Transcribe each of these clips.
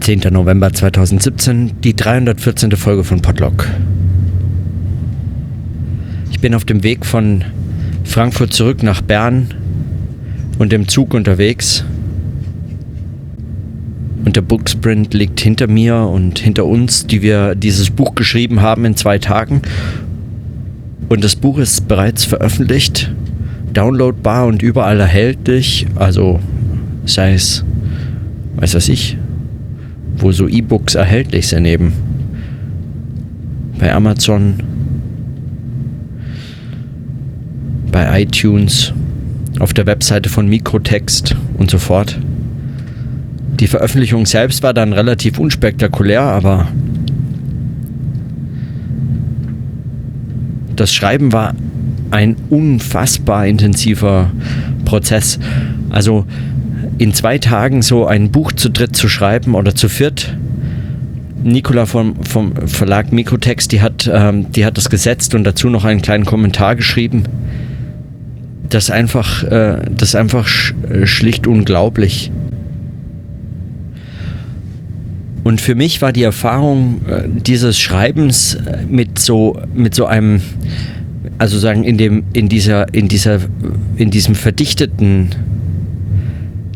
10. November 2017, die 314. Folge von Podlock. Ich bin auf dem Weg von Frankfurt zurück nach Bern und im Zug unterwegs. Und der Booksprint liegt hinter mir und hinter uns, die wir dieses Buch geschrieben haben in zwei Tagen. Und das Buch ist bereits veröffentlicht, downloadbar und überall erhältlich. Also sei es, weiß was ich, wo so E-Books erhältlich sind eben. Bei Amazon, bei iTunes, auf der Webseite von Mikrotext und so fort. Die Veröffentlichung selbst war dann relativ unspektakulär, aber das Schreiben war ein unfassbar intensiver Prozess. Also in zwei Tagen so ein Buch zu dritt zu schreiben oder zu viert. Nicola vom, vom Verlag Mikrotext, die hat, ähm, die hat das gesetzt und dazu noch einen kleinen Kommentar geschrieben. Das ist einfach, äh, das ist einfach sch schlicht unglaublich. Und für mich war die Erfahrung äh, dieses Schreibens äh, mit so, mit so einem, also sagen, in dem, in dieser, in dieser, in diesem verdichteten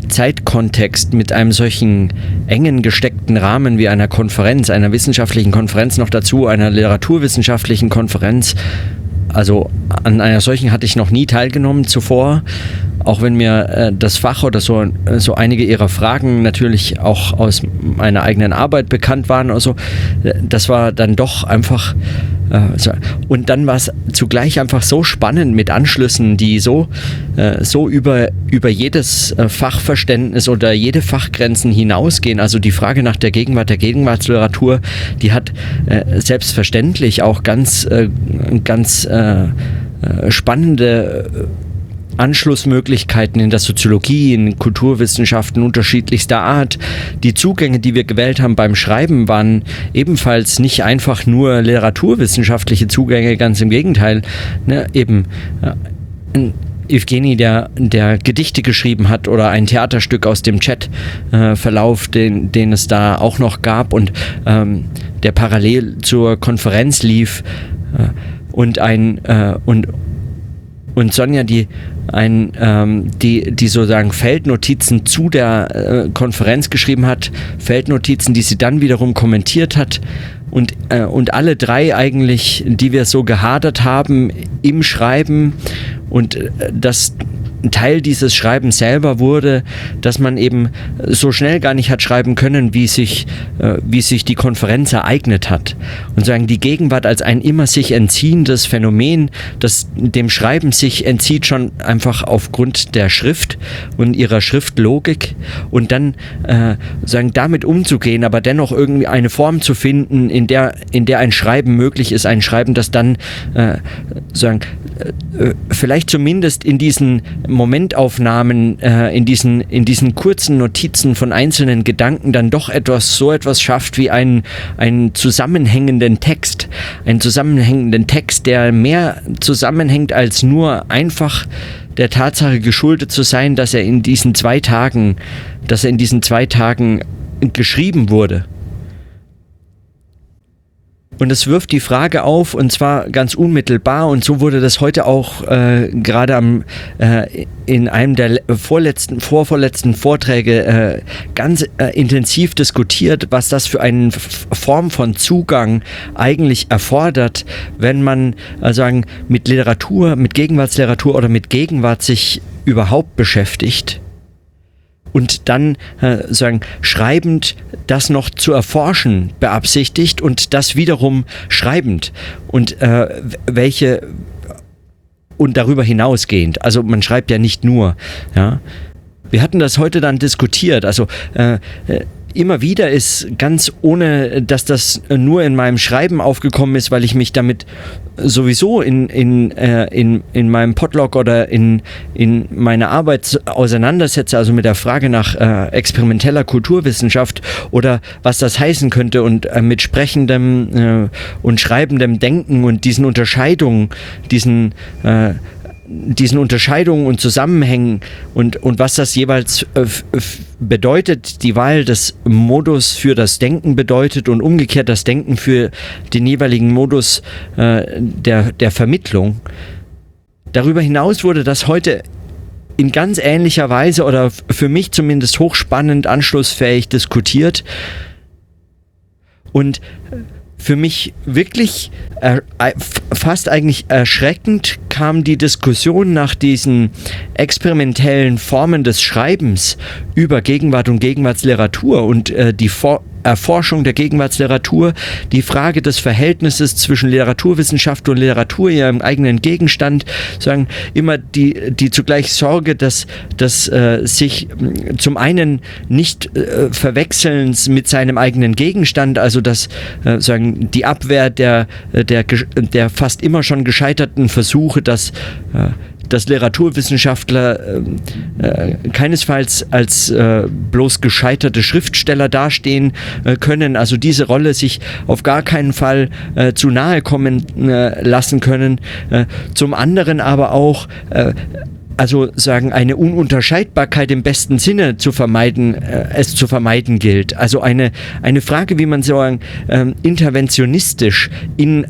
Zeitkontext mit einem solchen engen gesteckten Rahmen wie einer Konferenz, einer wissenschaftlichen Konferenz noch dazu, einer literaturwissenschaftlichen Konferenz. Also an einer solchen hatte ich noch nie teilgenommen zuvor, auch wenn mir äh, das Fach oder so, so einige ihrer Fragen natürlich auch aus meiner eigenen Arbeit bekannt waren. Also das war dann doch einfach äh, und dann war es zugleich einfach so spannend mit Anschlüssen, die so, äh, so über, über jedes äh, Fachverständnis oder jede Fachgrenzen hinausgehen. Also die Frage nach der Gegenwart, der Gegenwartsliteratur, die hat selbstverständlich auch ganz, ganz spannende Anschlussmöglichkeiten in der Soziologie, in Kulturwissenschaften unterschiedlichster Art. Die Zugänge, die wir gewählt haben beim Schreiben, waren ebenfalls nicht einfach nur literaturwissenschaftliche Zugänge, ganz im Gegenteil. Ne, eben äh, Evgeny, der, der Gedichte geschrieben hat oder ein Theaterstück aus dem Chatverlauf, äh, den, den es da auch noch gab und ähm, der parallel zur Konferenz lief äh, und ein äh, und und Sonja, die ein, ähm, die, die sozusagen Feldnotizen zu der äh, Konferenz geschrieben hat, Feldnotizen, die sie dann wiederum kommentiert hat und, äh, und alle drei eigentlich, die wir so gehadert haben im Schreiben und äh, das Teil dieses Schreibens selber wurde, dass man eben so schnell gar nicht hat schreiben können, wie sich, äh, wie sich die Konferenz ereignet hat. Und sagen, die Gegenwart als ein immer sich entziehendes Phänomen, das dem Schreiben sich entzieht, schon einfach aufgrund der Schrift und ihrer Schriftlogik und dann äh, sagen, damit umzugehen, aber dennoch irgendwie eine Form zu finden, in der, in der ein Schreiben möglich ist, ein Schreiben, das dann äh, sagen, äh, äh vielleicht zumindest in diesen Momentaufnahmen, äh, in, diesen, in diesen kurzen Notizen von einzelnen Gedanken dann doch etwas, so etwas schafft wie einen, einen zusammenhängenden Text. Einen zusammenhängenden Text, der mehr zusammenhängt als nur einfach der Tatsache geschuldet zu sein, dass er in diesen zwei Tagen, dass er in diesen zwei Tagen geschrieben wurde. Und es wirft die Frage auf, und zwar ganz unmittelbar, und so wurde das heute auch äh, gerade am, äh, in einem der vorletzten, vorvorletzten Vorträge äh, ganz äh, intensiv diskutiert, was das für eine Form von Zugang eigentlich erfordert, wenn man äh, sagen, mit Literatur, mit Gegenwartsliteratur oder mit Gegenwart sich überhaupt beschäftigt und dann äh, sagen schreibend das noch zu erforschen beabsichtigt und das wiederum schreibend und äh, welche und darüber hinausgehend. Also man schreibt ja nicht nur, ja. Wir hatten das heute dann diskutiert. Also äh, äh immer wieder ist ganz ohne, dass das nur in meinem Schreiben aufgekommen ist, weil ich mich damit sowieso in, in, äh, in, in meinem Podlog oder in, in meiner Arbeit auseinandersetze, also mit der Frage nach äh, experimenteller Kulturwissenschaft oder was das heißen könnte und äh, mit sprechendem äh, und schreibendem Denken und diesen Unterscheidungen, diesen äh, diesen Unterscheidungen und Zusammenhängen und, und was das jeweils äh, bedeutet, die Wahl des Modus für das Denken bedeutet und umgekehrt das Denken für den jeweiligen Modus äh, der, der Vermittlung. Darüber hinaus wurde das heute in ganz ähnlicher Weise oder für mich zumindest hochspannend, anschlussfähig diskutiert. Und für mich wirklich äh, fast eigentlich erschreckend kam die Diskussion nach diesen experimentellen Formen des Schreibens über Gegenwart und Gegenwartsliteratur und äh, die For Erforschung der Gegenwartsliteratur, die Frage des Verhältnisses zwischen Literaturwissenschaft und Literatur, ihrem eigenen Gegenstand, sagen immer die, die zugleich Sorge, dass, dass äh, sich mm, zum einen nicht äh, verwechselns mit seinem eigenen Gegenstand, also dass äh, sagen die Abwehr der, der, der fast immer schon gescheiterten Versuche, dass äh, dass Literaturwissenschaftler äh, äh, keinesfalls als äh, bloß gescheiterte Schriftsteller dastehen äh, können, also diese Rolle sich auf gar keinen Fall äh, zu nahe kommen äh, lassen können. zum anderen aber auch also sagen eine Ununterscheidbarkeit im besten Sinne zu vermeiden, äh, es zu vermeiden gilt. Also eine, eine Frage, wie man sagen, ähm, interventionistisch in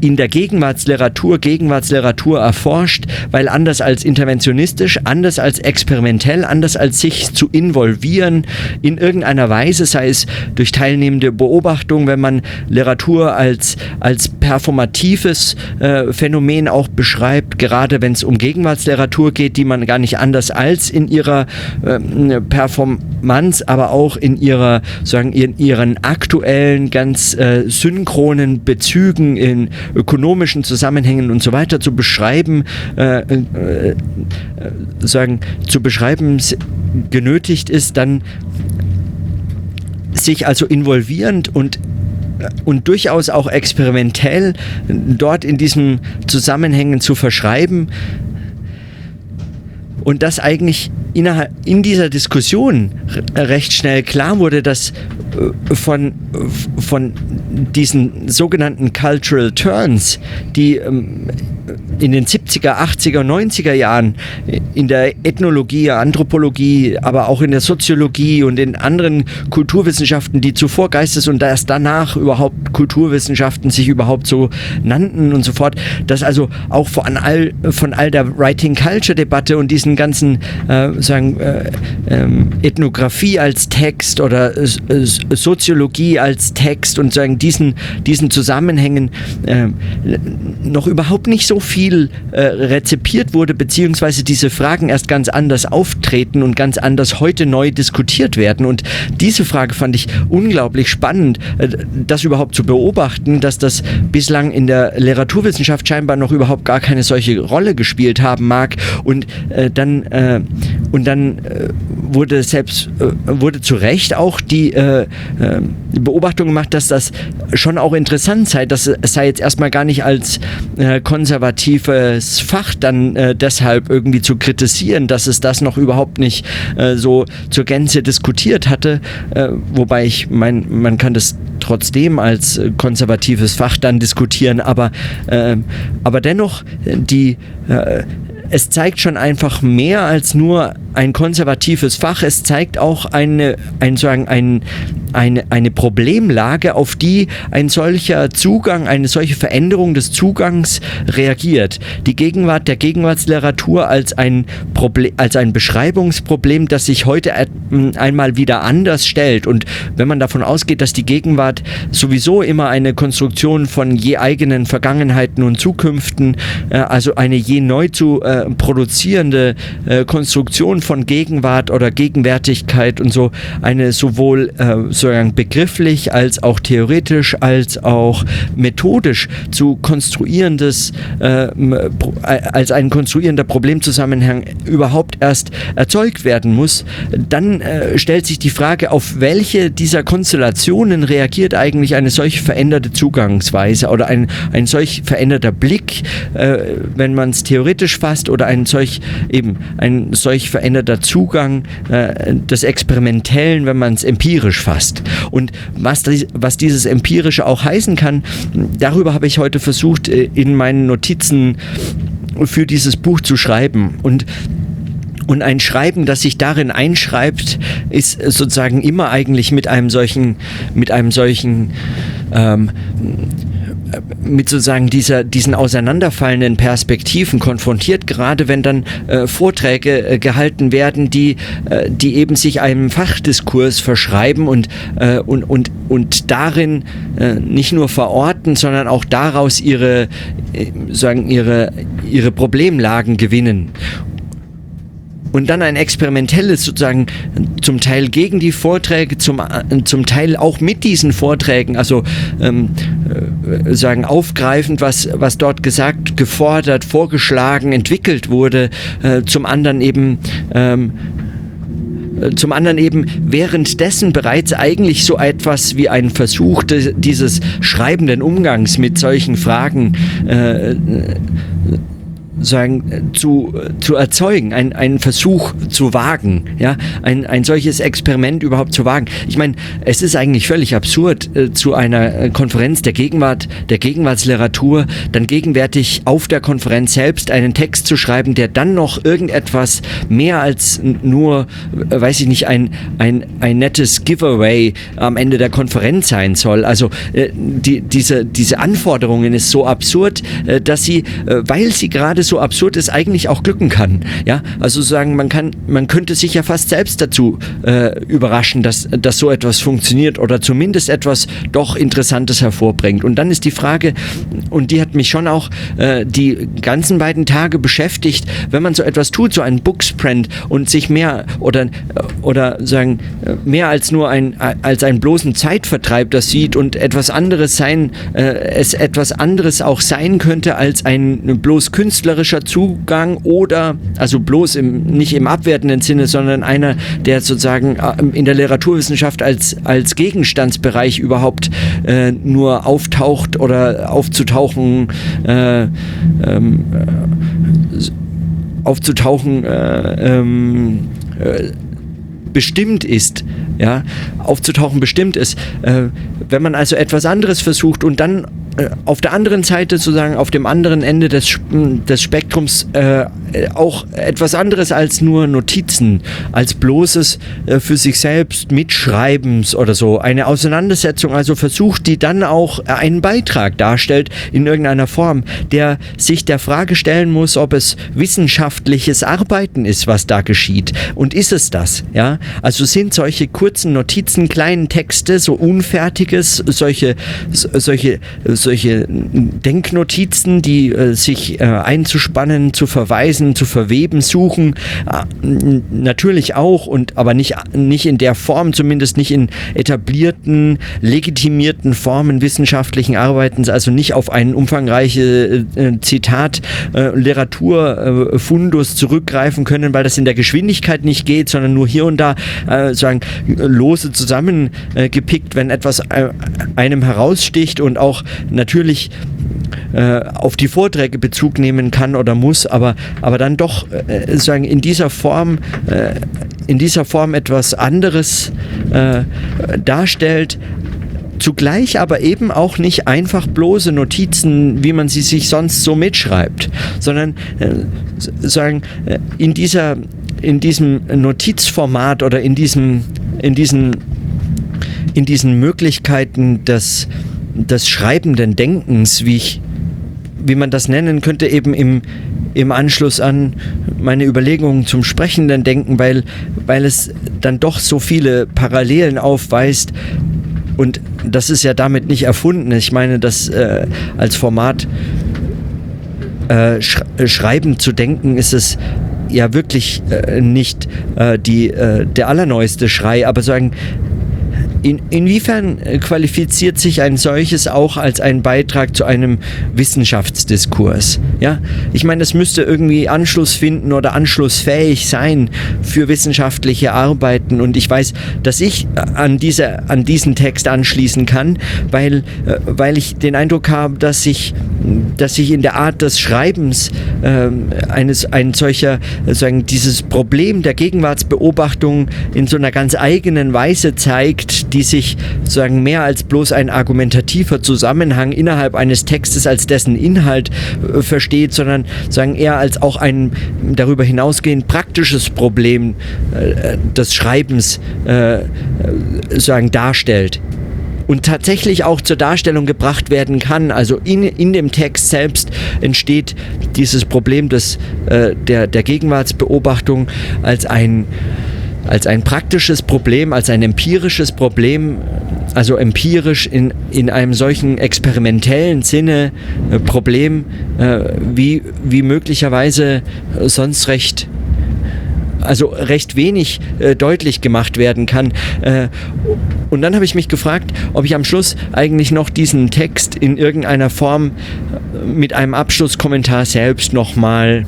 in der Gegenwartsliteratur Gegenwartsliteratur erforscht, weil anders als interventionistisch, anders als experimentell, anders als sich zu involvieren in irgendeiner Weise, sei es durch teilnehmende Beobachtung, wenn man Literatur als, als performatives äh, Phänomen auch beschreibt, gerade wenn es um Gegenwartsliteratur geht, die man gar nicht anders als in ihrer äh, Performance, aber auch in ihrer, sagen, in ihren aktuellen, ganz äh, synchronen Bezügen in ökonomischen Zusammenhängen und so weiter zu beschreiben, äh, äh, sagen, zu beschreiben genötigt ist, dann sich also involvierend und und durchaus auch experimentell dort in diesen Zusammenhängen zu verschreiben und das eigentlich in dieser Diskussion recht schnell klar wurde, dass äh, von, von diesen sogenannten Cultural Turns, die ähm, in den 70er, 80er, 90er Jahren in der Ethnologie, Anthropologie, aber auch in der Soziologie und in anderen Kulturwissenschaften, die zuvor Geistes- und erst danach überhaupt Kulturwissenschaften sich überhaupt so nannten und so fort, dass also auch von all, von all der Writing-Culture-Debatte und diesen ganzen äh, sagen, äh, äh, Ethnographie als Text oder äh, Soziologie als Text und sagen diesen, diesen Zusammenhängen äh, noch überhaupt nicht so viel äh, rezipiert wurde, beziehungsweise diese Fragen erst ganz anders auftreten und ganz anders heute neu diskutiert werden. Und diese Frage fand ich unglaublich spannend, äh, das überhaupt zu beobachten, dass das bislang in der Literaturwissenschaft scheinbar noch überhaupt gar keine solche Rolle gespielt haben mag. Und äh, dann, äh, und dann äh, wurde selbst, äh, wurde zu Recht auch die Beobachtung gemacht, dass das schon auch interessant sei, dass es sei jetzt erstmal gar nicht als konservatives Fach dann äh, deshalb irgendwie zu kritisieren, dass es das noch überhaupt nicht äh, so zur Gänze diskutiert hatte, äh, wobei ich mein, man kann das trotzdem als äh, konservatives Fach dann diskutieren, aber, ähm, aber dennoch die äh, es zeigt schon einfach mehr als nur ein konservatives Fach. Es zeigt auch eine, ein, sagen, ein, eine, eine Problemlage, auf die ein solcher Zugang, eine solche Veränderung des Zugangs reagiert. Die Gegenwart der Gegenwartsliteratur als ein, Problem, als ein Beschreibungsproblem, das sich heute einmal wieder anders stellt. Und wenn man davon ausgeht, dass die Gegenwart sowieso immer eine Konstruktion von je eigenen Vergangenheiten und Zukünften, äh, also eine je neu zu äh, produzierende äh, Konstruktion von Gegenwart oder Gegenwärtigkeit und so, eine sowohl äh, sozusagen begrifflich als auch theoretisch als auch methodisch zu konstruierendes, äh, als ein konstruierender Problemzusammenhang überhaupt erst erzeugt werden muss, dann äh, stellt sich die Frage, auf welche dieser Konstellationen reagiert eigentlich eine solch veränderte Zugangsweise oder ein, ein solch veränderter Blick, äh, wenn man es theoretisch fasst oder ein solch eben ein solch veränderter Zugang äh, des Experimentellen, wenn man es empirisch fasst. Und was, was dieses Empirische auch heißen kann, darüber habe ich heute versucht, äh, in meinen Notizen für dieses Buch zu schreiben. Und und ein Schreiben, das sich darin einschreibt, ist sozusagen immer eigentlich mit einem solchen, mit einem solchen ähm, mit sozusagen dieser, diesen auseinanderfallenden Perspektiven konfrontiert, gerade wenn dann äh, Vorträge äh, gehalten werden, die, äh, die eben sich einem Fachdiskurs verschreiben und, äh, und, und, und darin äh, nicht nur verorten, sondern auch daraus ihre, äh, sagen, ihre, ihre Problemlagen gewinnen und dann ein experimentelles sozusagen zum Teil gegen die Vorträge, zum, zum Teil auch mit diesen Vorträgen, also ähm, äh, sagen aufgreifend, was, was dort gesagt, gefordert, vorgeschlagen, entwickelt wurde, äh, zum anderen eben ähm, äh, zum anderen eben währenddessen bereits eigentlich so etwas wie ein Versuch dieses schreibenden Umgangs mit solchen Fragen äh, sagen, zu, zu erzeugen, ein, einen Versuch zu wagen, ja, ein, ein solches Experiment überhaupt zu wagen. Ich meine, es ist eigentlich völlig absurd, äh, zu einer äh, Konferenz der Gegenwart, der Gegenwartsliteratur, dann gegenwärtig auf der Konferenz selbst einen Text zu schreiben, der dann noch irgendetwas mehr als nur, äh, weiß ich nicht, ein, ein, ein nettes Giveaway am Ende der Konferenz sein soll. Also äh, die, diese, diese Anforderungen ist so absurd, äh, dass sie, äh, weil sie gerade so so absurd es eigentlich auch glücken kann. Ja, also sagen, man kann, man könnte sich ja fast selbst dazu äh, überraschen, dass, dass so etwas funktioniert oder zumindest etwas doch Interessantes hervorbringt. Und dann ist die Frage, und die hat mich schon auch äh, die ganzen beiden Tage beschäftigt, wenn man so etwas tut, so ein Booksprint und sich mehr oder, oder sagen, mehr als nur ein, als einen bloßen Zeitvertreib das sieht und etwas anderes sein, äh, es etwas anderes auch sein könnte als ein bloß künstlerisches künstlerischer Zugang oder, also bloß im, nicht im abwertenden Sinne, sondern einer, der sozusagen äh, in der Literaturwissenschaft als, als Gegenstandsbereich überhaupt äh, nur auftaucht oder aufzutauchen, äh, ähm, äh, aufzutauchen, äh, ähm, äh, bestimmt ist, ja, aufzutauchen bestimmt ist. wenn man also etwas anderes versucht und dann auf der anderen Seite sozusagen auf dem anderen Ende des, des Spektrums äh, auch etwas anderes als nur Notizen, als bloßes äh, für sich selbst Mitschreibens oder so. Eine Auseinandersetzung also versucht, die dann auch einen Beitrag darstellt in irgendeiner Form, der sich der Frage stellen muss, ob es wissenschaftliches Arbeiten ist, was da geschieht. Und ist es das? Ja? Also sind solche kurzen Notizen, kleinen Texte, so unfertiges, solche, solche solche Denknotizen, die äh, sich äh, einzuspannen, zu verweisen, zu verweben suchen. Äh, natürlich auch, und aber nicht, nicht in der Form, zumindest nicht in etablierten, legitimierten Formen wissenschaftlichen Arbeitens, also nicht auf einen umfangreiche äh, Zitat äh, Literaturfundus zurückgreifen können, weil das in der Geschwindigkeit nicht geht, sondern nur hier und da äh, sagen lose zusammengepickt, wenn etwas äh, einem heraussticht und auch natürlich äh, auf die Vorträge Bezug nehmen kann oder muss, aber, aber dann doch äh, sagen in dieser Form äh, in dieser Form etwas anderes äh, darstellt, zugleich aber eben auch nicht einfach bloße Notizen, wie man sie sich sonst so mitschreibt, sondern äh, sagen äh, in dieser in diesem Notizformat oder in diesem in diesen in diesen Möglichkeiten des des schreibenden Denkens, wie ich, wie man das nennen könnte, eben im, im Anschluss an meine Überlegungen zum sprechenden Denken, weil, weil es dann doch so viele Parallelen aufweist. Und das ist ja damit nicht erfunden. Ich meine, das äh, als Format äh, sch schreiben zu denken, ist es ja wirklich äh, nicht äh, die, äh, der allerneueste Schrei, aber sagen, in, inwiefern äh, qualifiziert sich ein solches auch als ein Beitrag zu einem Wissenschaftsdiskurs? Ja, ich meine, es müsste irgendwie Anschluss finden oder anschlussfähig sein für wissenschaftliche Arbeiten. Und ich weiß, dass ich äh, an, diese, an diesen Text anschließen kann, weil, äh, weil ich den Eindruck habe, dass sich dass sich in der Art des Schreibens äh, eines ein solcher sagen dieses Problem der Gegenwartsbeobachtung in so einer ganz eigenen Weise zeigt zeigt, die sich sozusagen mehr als bloß ein argumentativer Zusammenhang innerhalb eines Textes als dessen Inhalt äh, versteht, sondern sagen eher als auch ein darüber hinausgehend praktisches Problem äh, des Schreibens äh, sagen darstellt und tatsächlich auch zur Darstellung gebracht werden kann. Also in, in dem Text selbst entsteht dieses Problem des, äh, der, der Gegenwartsbeobachtung als ein, als ein praktisches Problem, als ein empirisches Problem, also empirisch in, in einem solchen experimentellen Sinne äh, Problem, äh, wie, wie möglicherweise sonst recht also recht wenig äh, deutlich gemacht werden kann. Äh, und dann habe ich mich gefragt, ob ich am Schluss eigentlich noch diesen Text in irgendeiner Form mit einem Abschlusskommentar selbst nochmal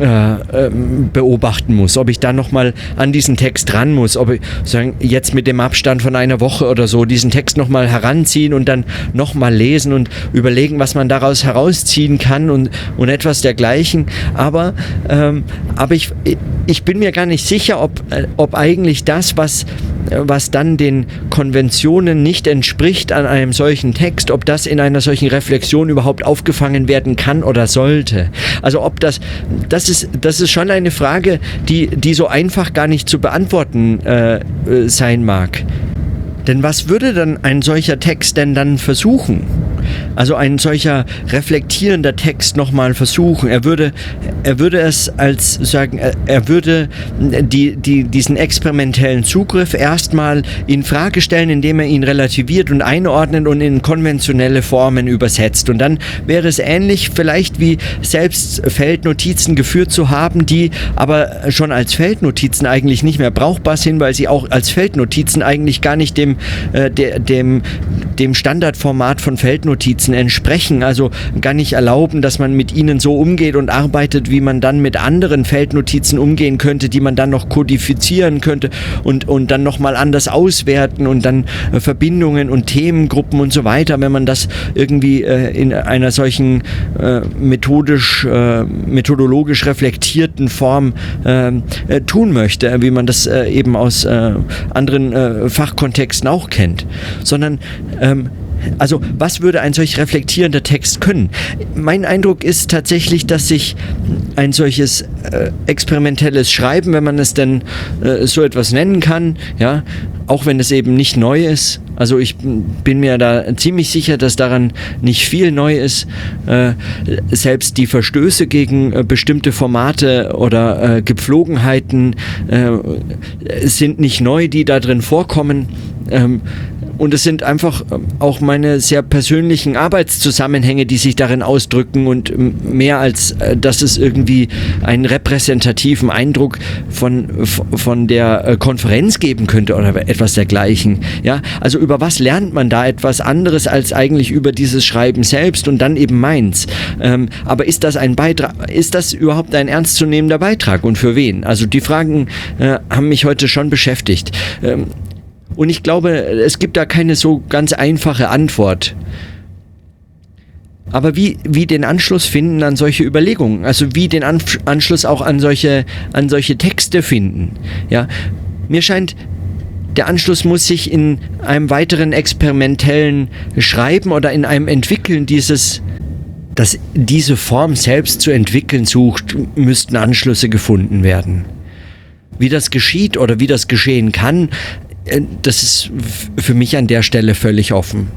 äh, ähm, beobachten muss, ob ich da nochmal an diesen Text ran muss, ob ich sagen, jetzt mit dem Abstand von einer Woche oder so diesen Text nochmal heranziehen und dann nochmal lesen und überlegen, was man daraus herausziehen kann und, und etwas dergleichen. Aber, ähm, aber ich, ich bin mir gar nicht sicher, ob, äh, ob eigentlich das, was, was dann den Konventionen nicht entspricht an einem solchen Text, ob das in einer solchen Reflexion überhaupt aufgefangen werden kann oder sollte. Also ob das, das ist, das ist schon eine Frage, die, die so einfach gar nicht zu beantworten äh, äh sein mag. Denn was würde dann ein solcher Text denn dann versuchen? Also ein solcher reflektierender Text nochmal versuchen. Er würde, er würde es als sagen, er, würde die, die, diesen experimentellen Zugriff erstmal in Frage stellen, indem er ihn relativiert und einordnet und in konventionelle Formen übersetzt. Und dann wäre es ähnlich vielleicht wie selbst Feldnotizen geführt zu haben, die aber schon als Feldnotizen eigentlich nicht mehr brauchbar sind, weil sie auch als Feldnotizen eigentlich gar nicht dem, äh, de, dem, dem Standardformat von Feldnotizen entsprechen, also gar nicht erlauben, dass man mit ihnen so umgeht und arbeitet, wie man dann mit anderen Feldnotizen umgehen könnte, die man dann noch kodifizieren könnte und, und dann nochmal anders auswerten und dann äh, Verbindungen und Themengruppen und so weiter, wenn man das irgendwie äh, in einer solchen äh, methodisch, äh, methodologisch reflektierten Form äh, äh, tun möchte, wie man das eben aus anderen Fachkontexten auch kennt, sondern ähm, also was würde ein solch reflektierender Text können? Mein Eindruck ist tatsächlich, dass sich ein solches äh, experimentelles Schreiben, wenn man es denn äh, so etwas nennen kann, ja, auch wenn es eben nicht neu ist, also ich bin mir da ziemlich sicher, dass daran nicht viel neu ist. Äh, selbst die Verstöße gegen äh, bestimmte Formate oder äh, Gepflogenheiten äh, sind nicht neu, die da drin vorkommen. Ähm, und es sind einfach ähm, auch meine sehr persönlichen Arbeitszusammenhänge, die sich darin ausdrücken und ähm, mehr als, äh, dass es irgendwie einen repräsentativen Eindruck von, von der äh, Konferenz geben könnte oder etwas dergleichen. Ja, also über was lernt man da etwas anderes als eigentlich über dieses Schreiben selbst und dann eben meins. Ähm, aber ist das ein Beitrag, ist das überhaupt ein ernstzunehmender Beitrag und für wen? Also die Fragen äh, haben mich heute schon beschäftigt. Ähm, und ich glaube, es gibt da keine so ganz einfache Antwort. Aber wie, wie den Anschluss finden an solche Überlegungen, also wie den Anschluss auch an solche, an solche Texte finden. Ja, mir scheint, der Anschluss muss sich in einem weiteren experimentellen Schreiben oder in einem Entwickeln dieses, dass diese Form selbst zu entwickeln sucht, müssten Anschlüsse gefunden werden. Wie das geschieht oder wie das geschehen kann, das ist für mich an der Stelle völlig offen.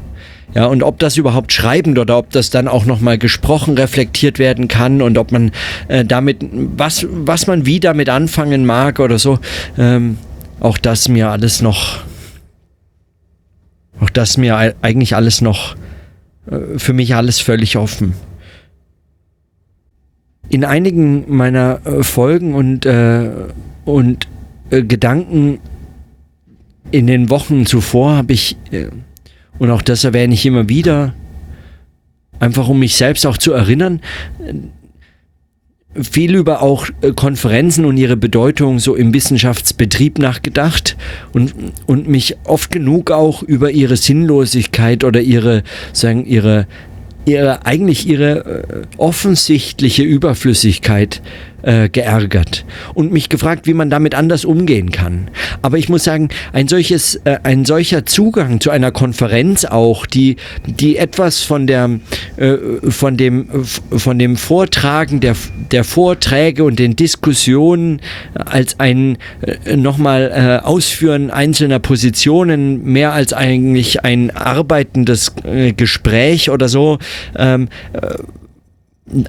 Ja, und ob das überhaupt schreibend oder ob das dann auch nochmal gesprochen reflektiert werden kann und ob man äh, damit, was, was man wie damit anfangen mag oder so, ähm, auch das mir alles noch, auch das mir eigentlich alles noch, äh, für mich alles völlig offen. In einigen meiner äh, Folgen und, äh, und äh, Gedanken in den Wochen zuvor habe ich, äh, und auch das erwähne ich immer wieder, einfach um mich selbst auch zu erinnern, viel über auch äh, Konferenzen und ihre Bedeutung so im Wissenschaftsbetrieb nachgedacht und, und mich oft genug auch über ihre Sinnlosigkeit oder ihre, sagen, ihre, ihre eigentlich ihre äh, offensichtliche Überflüssigkeit äh, geärgert und mich gefragt, wie man damit anders umgehen kann. Aber ich muss sagen, ein solches, äh, ein solcher Zugang zu einer Konferenz auch, die, die etwas von der, äh, von dem, von dem Vortragen der, der Vorträge und den Diskussionen als ein äh, nochmal äh, Ausführen einzelner Positionen mehr als eigentlich ein arbeitendes Gespräch oder so ähm, äh,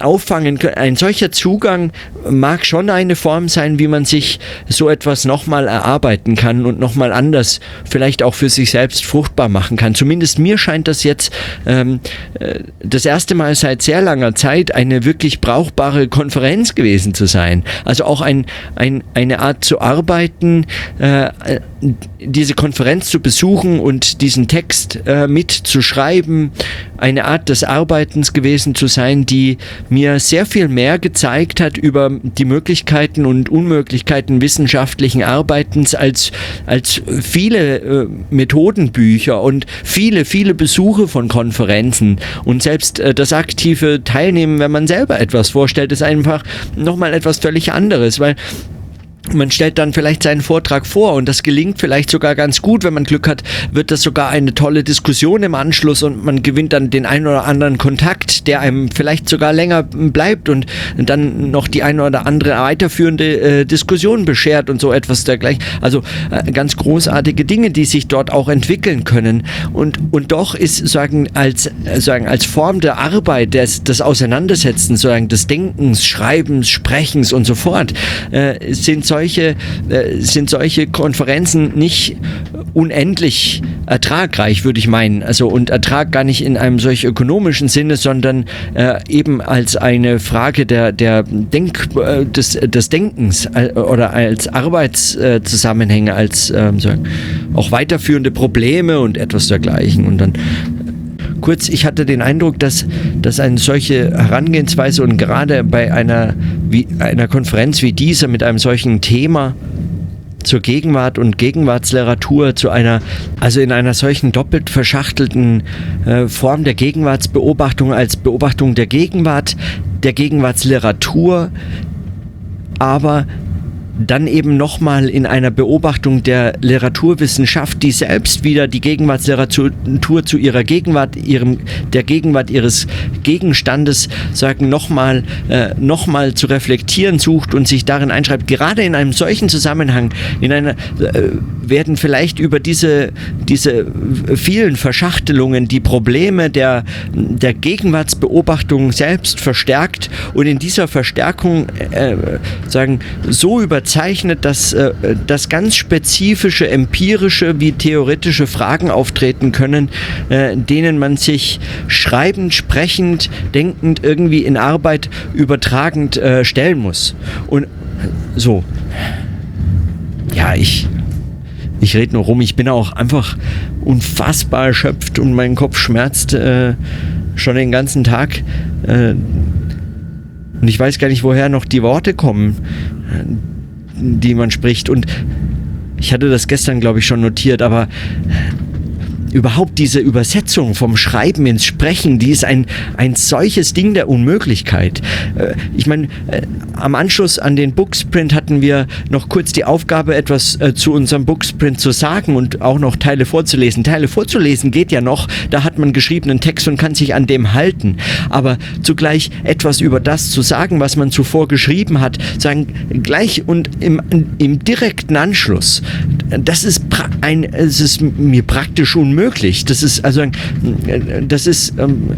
auffangen können. Ein solcher Zugang mag schon eine Form sein, wie man sich so etwas nochmal erarbeiten kann und nochmal anders vielleicht auch für sich selbst fruchtbar machen kann. Zumindest mir scheint das jetzt ähm, äh, das erste Mal seit sehr langer Zeit eine wirklich brauchbare Konferenz gewesen zu sein. Also auch ein, ein, eine Art zu arbeiten, äh, diese Konferenz zu besuchen und diesen Text äh, mitzuschreiben, eine Art des Arbeitens gewesen zu sein, die mir sehr viel mehr gezeigt hat über die Möglichkeiten und Unmöglichkeiten wissenschaftlichen Arbeitens als, als viele äh, Methodenbücher und viele, viele Besuche von Konferenzen. Und selbst äh, das aktive Teilnehmen, wenn man selber etwas vorstellt, ist einfach nochmal etwas völlig anderes, weil man stellt dann vielleicht seinen Vortrag vor und das gelingt vielleicht sogar ganz gut. Wenn man Glück hat, wird das sogar eine tolle Diskussion im Anschluss und man gewinnt dann den einen oder anderen Kontakt, der einem vielleicht sogar länger bleibt und dann noch die eine oder andere weiterführende äh, Diskussion beschert und so etwas dergleichen. Also äh, ganz großartige Dinge, die sich dort auch entwickeln können. Und, und doch ist sagen als, sagen, als Form der Arbeit, des, des Auseinandersetzens, sagen, des Denkens, Schreibens, Sprechens und so fort, äh, sind solche, äh, sind solche Konferenzen nicht unendlich ertragreich, würde ich meinen. Also und Ertrag gar nicht in einem solch ökonomischen Sinne, sondern äh, eben als eine Frage der, der Denk, äh, des, des Denkens äh, oder als Arbeitszusammenhänge, als ähm, auch weiterführende Probleme und etwas dergleichen. Und dann Kurz, ich hatte den Eindruck, dass, dass eine solche Herangehensweise und gerade bei einer, wie, einer Konferenz wie dieser mit einem solchen Thema zur Gegenwart und Gegenwartsliteratur zu einer, also in einer solchen doppelt verschachtelten äh, Form der Gegenwartsbeobachtung als Beobachtung der Gegenwart, der Gegenwartsliteratur, aber dann eben nochmal in einer Beobachtung der Literaturwissenschaft, die selbst wieder die Gegenwartsliteratur zu ihrer Gegenwart, ihrem, der Gegenwart ihres Gegenstandes, sagen, nochmal äh, noch zu reflektieren sucht und sich darin einschreibt. Gerade in einem solchen Zusammenhang, in einer, äh, werden vielleicht über diese, diese vielen Verschachtelungen die Probleme der, der Gegenwartsbeobachtung selbst verstärkt und in dieser Verstärkung äh, sagen, so überzeugt bezeichnet, dass, äh, dass ganz spezifische empirische wie theoretische Fragen auftreten können, äh, denen man sich schreibend, sprechend, denkend irgendwie in Arbeit übertragend äh, stellen muss. Und so. Ja, ich ich rede nur rum, ich bin auch einfach unfassbar erschöpft und mein Kopf schmerzt äh, schon den ganzen Tag. Äh, und ich weiß gar nicht, woher noch die Worte kommen die man spricht. Und ich hatte das gestern, glaube ich, schon notiert, aber überhaupt diese Übersetzung vom Schreiben ins Sprechen, die ist ein, ein solches Ding der Unmöglichkeit. Äh, ich meine, äh, am Anschluss an den Booksprint hatten wir noch kurz die Aufgabe, etwas äh, zu unserem Booksprint zu sagen und auch noch Teile vorzulesen. Teile vorzulesen geht ja noch, da hat man geschriebenen Text und kann sich an dem halten. Aber zugleich etwas über das zu sagen, was man zuvor geschrieben hat, sagen gleich und im, im direkten Anschluss, das ist, ein, es ist mir praktisch unmöglich möglich. Das ist also, das ist ähm,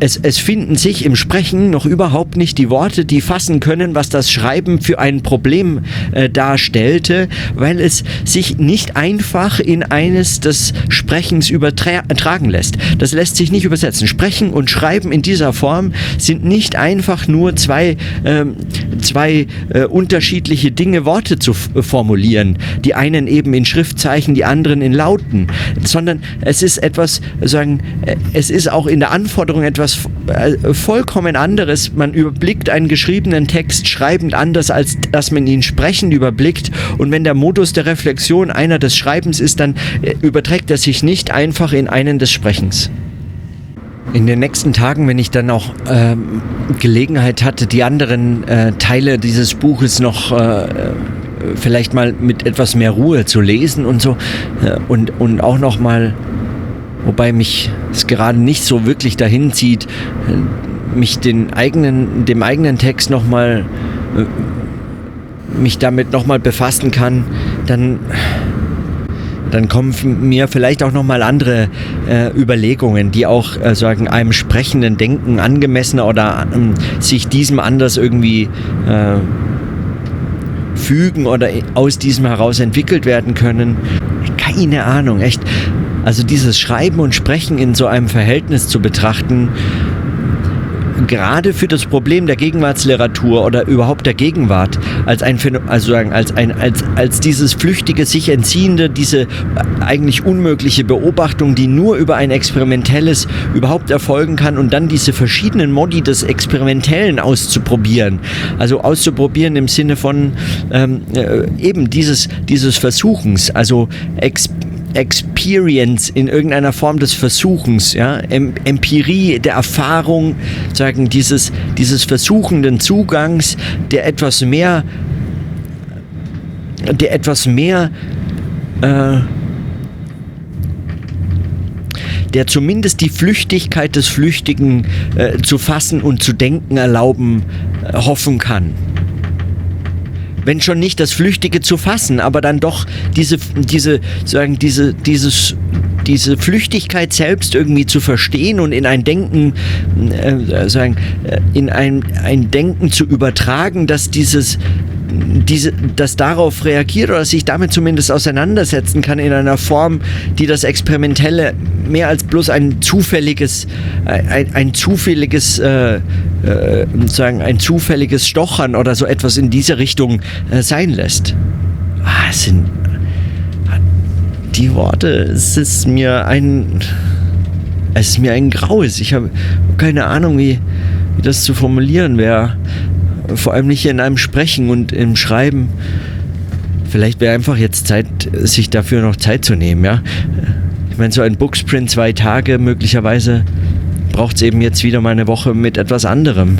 es, es finden sich im Sprechen noch überhaupt nicht die Worte, die fassen können, was das Schreiben für ein Problem äh, darstellte, weil es sich nicht einfach in eines des Sprechens übertragen lässt. Das lässt sich nicht übersetzen. Sprechen und Schreiben in dieser Form sind nicht einfach nur zwei, ähm, zwei äh, unterschiedliche Dinge, Worte zu formulieren. Die einen eben in Schriftzeichen, die anderen in Lauten, sondern es ist etwas, sagen, äh, es ist auch in der Anforderung etwas äh, vollkommen anderes. Man überblickt einen geschriebenen Text schreibend anders, als dass man ihn sprechend überblickt. Und wenn der Modus der Reflexion einer des Schreibens ist, dann äh, überträgt er sich nicht einfach in einen des Sprechens. in den nächsten Tagen, wenn ich dann auch äh, Gelegenheit hatte, die anderen äh, Teile dieses Buches noch äh, vielleicht mal mit etwas mehr Ruhe zu lesen und so äh, und, und auch noch mal, wobei mich es gerade nicht so wirklich dahin zieht, äh, mich den eigenen, dem eigenen Text noch mal äh, mich damit noch mal befassen kann, dann dann kommen mir vielleicht auch nochmal andere äh, Überlegungen, die auch äh, sagen, einem sprechenden Denken angemessen oder ähm, sich diesem anders irgendwie äh, fügen oder aus diesem heraus entwickelt werden können. Keine Ahnung, echt. Also dieses Schreiben und Sprechen in so einem Verhältnis zu betrachten, gerade für das Problem der Gegenwartsliteratur oder überhaupt der Gegenwart als ein also sagen, als ein als als dieses flüchtige sich entziehende diese eigentlich unmögliche Beobachtung, die nur über ein experimentelles überhaupt erfolgen kann und dann diese verschiedenen Modi des experimentellen auszuprobieren, also auszuprobieren im Sinne von ähm, äh, eben dieses dieses Versuchens, also ex Experience in irgendeiner Form des Versuchens, ja, Empirie der Erfahrung, sagen dieses, dieses versuchenden Zugangs, der etwas mehr, der etwas mehr, äh, der zumindest die Flüchtigkeit des Flüchtigen äh, zu fassen und zu denken erlauben, äh, hoffen kann wenn schon nicht das Flüchtige zu fassen, aber dann doch diese, diese, sagen, diese, dieses, diese Flüchtigkeit selbst irgendwie zu verstehen und in ein Denken, äh, sagen, äh, in ein, ein Denken zu übertragen, dass dieses diese, das darauf reagiert oder sich damit zumindest auseinandersetzen kann in einer Form, die das Experimentelle mehr als bloß ein zufälliges, ein, ein zufälliges, äh, äh, sagen, ein zufälliges Stochern oder so etwas in diese Richtung äh, sein lässt. Ah, es sind die Worte, es ist mir ein, es ist mir ein Graues. Ich habe keine Ahnung, wie, wie das zu formulieren wäre vor allem nicht in einem Sprechen und im Schreiben. Vielleicht wäre einfach jetzt Zeit, sich dafür noch Zeit zu nehmen, ja. Ich meine, so ein Booksprint zwei Tage möglicherweise braucht es eben jetzt wieder mal eine Woche mit etwas anderem.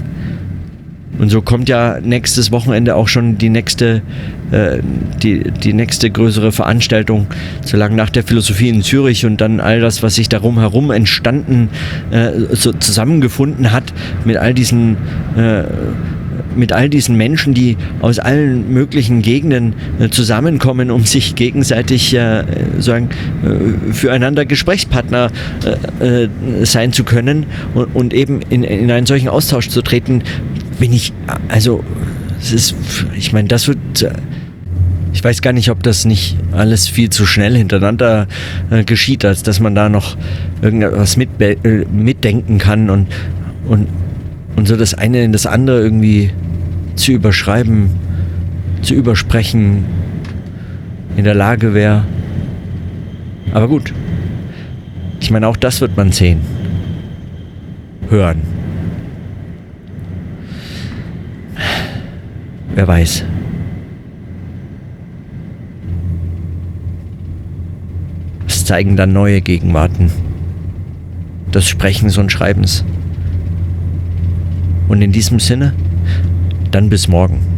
Und so kommt ja nächstes Wochenende auch schon die nächste, äh, die, die nächste größere Veranstaltung, so lange nach der Philosophie in Zürich und dann all das, was sich darum herum entstanden, äh, so zusammengefunden hat mit all diesen äh, mit all diesen Menschen, die aus allen möglichen Gegenden äh, zusammenkommen, um sich gegenseitig äh, sagen, äh, füreinander Gesprächspartner äh, äh, sein zu können und, und eben in, in, einen solchen Austausch zu treten, bin ich, also, es ist, ich meine, das wird ich weiß gar nicht, ob das nicht alles viel zu schnell hintereinander äh, geschieht, als dass man da noch irgendwas mit, äh, mitdenken kann und, und, und so das eine in das andere irgendwie zu überschreiben, zu übersprechen in der Lage wäre. Aber gut. Ich meine, auch das wird man sehen. Hören. Wer weiß. Es zeigen dann neue Gegenwarten des Sprechens und Schreibens. Und in diesem Sinne dann bis morgen.